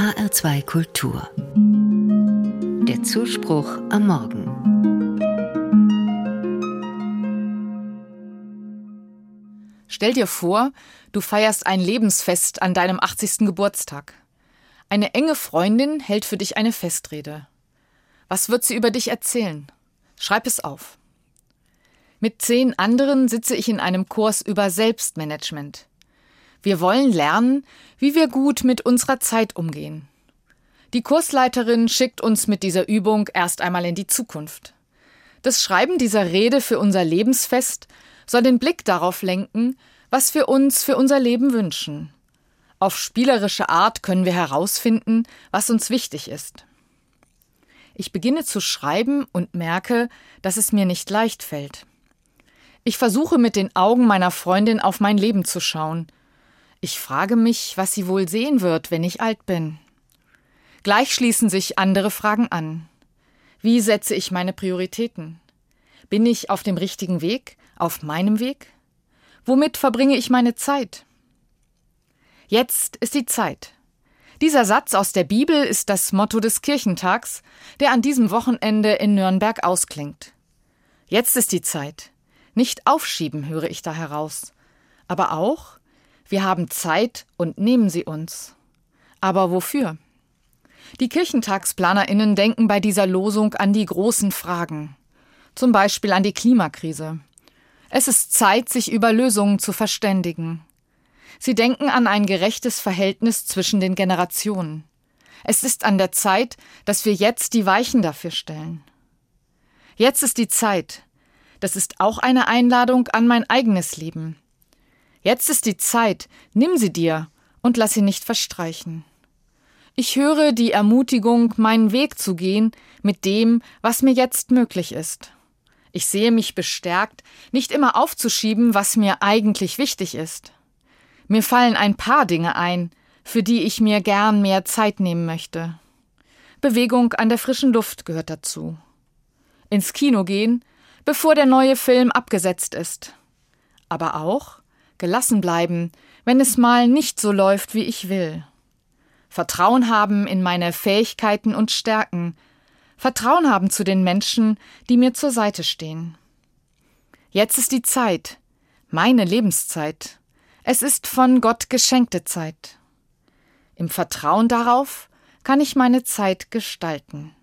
HR2 Kultur. Der Zuspruch am Morgen. Stell dir vor, du feierst ein Lebensfest an deinem 80. Geburtstag. Eine enge Freundin hält für dich eine Festrede. Was wird sie über dich erzählen? Schreib es auf. Mit zehn anderen sitze ich in einem Kurs über Selbstmanagement. Wir wollen lernen, wie wir gut mit unserer Zeit umgehen. Die Kursleiterin schickt uns mit dieser Übung erst einmal in die Zukunft. Das Schreiben dieser Rede für unser Lebensfest soll den Blick darauf lenken, was wir uns für unser Leben wünschen. Auf spielerische Art können wir herausfinden, was uns wichtig ist. Ich beginne zu schreiben und merke, dass es mir nicht leicht fällt. Ich versuche mit den Augen meiner Freundin auf mein Leben zu schauen. Ich frage mich, was sie wohl sehen wird, wenn ich alt bin. Gleich schließen sich andere Fragen an. Wie setze ich meine Prioritäten? Bin ich auf dem richtigen Weg, auf meinem Weg? Womit verbringe ich meine Zeit? Jetzt ist die Zeit. Dieser Satz aus der Bibel ist das Motto des Kirchentags, der an diesem Wochenende in Nürnberg ausklingt. Jetzt ist die Zeit. Nicht aufschieben, höre ich da heraus. Aber auch, wir haben Zeit und nehmen sie uns. Aber wofür? Die Kirchentagsplanerinnen denken bei dieser Losung an die großen Fragen. Zum Beispiel an die Klimakrise. Es ist Zeit, sich über Lösungen zu verständigen. Sie denken an ein gerechtes Verhältnis zwischen den Generationen. Es ist an der Zeit, dass wir jetzt die Weichen dafür stellen. Jetzt ist die Zeit. Das ist auch eine Einladung an mein eigenes Leben. Jetzt ist die Zeit, nimm sie dir und lass sie nicht verstreichen. Ich höre die Ermutigung, meinen Weg zu gehen mit dem, was mir jetzt möglich ist. Ich sehe mich bestärkt, nicht immer aufzuschieben, was mir eigentlich wichtig ist. Mir fallen ein paar Dinge ein, für die ich mir gern mehr Zeit nehmen möchte. Bewegung an der frischen Luft gehört dazu. Ins Kino gehen, bevor der neue Film abgesetzt ist. Aber auch gelassen bleiben, wenn es mal nicht so läuft, wie ich will. Vertrauen haben in meine Fähigkeiten und Stärken, Vertrauen haben zu den Menschen, die mir zur Seite stehen. Jetzt ist die Zeit, meine Lebenszeit, es ist von Gott geschenkte Zeit. Im Vertrauen darauf kann ich meine Zeit gestalten.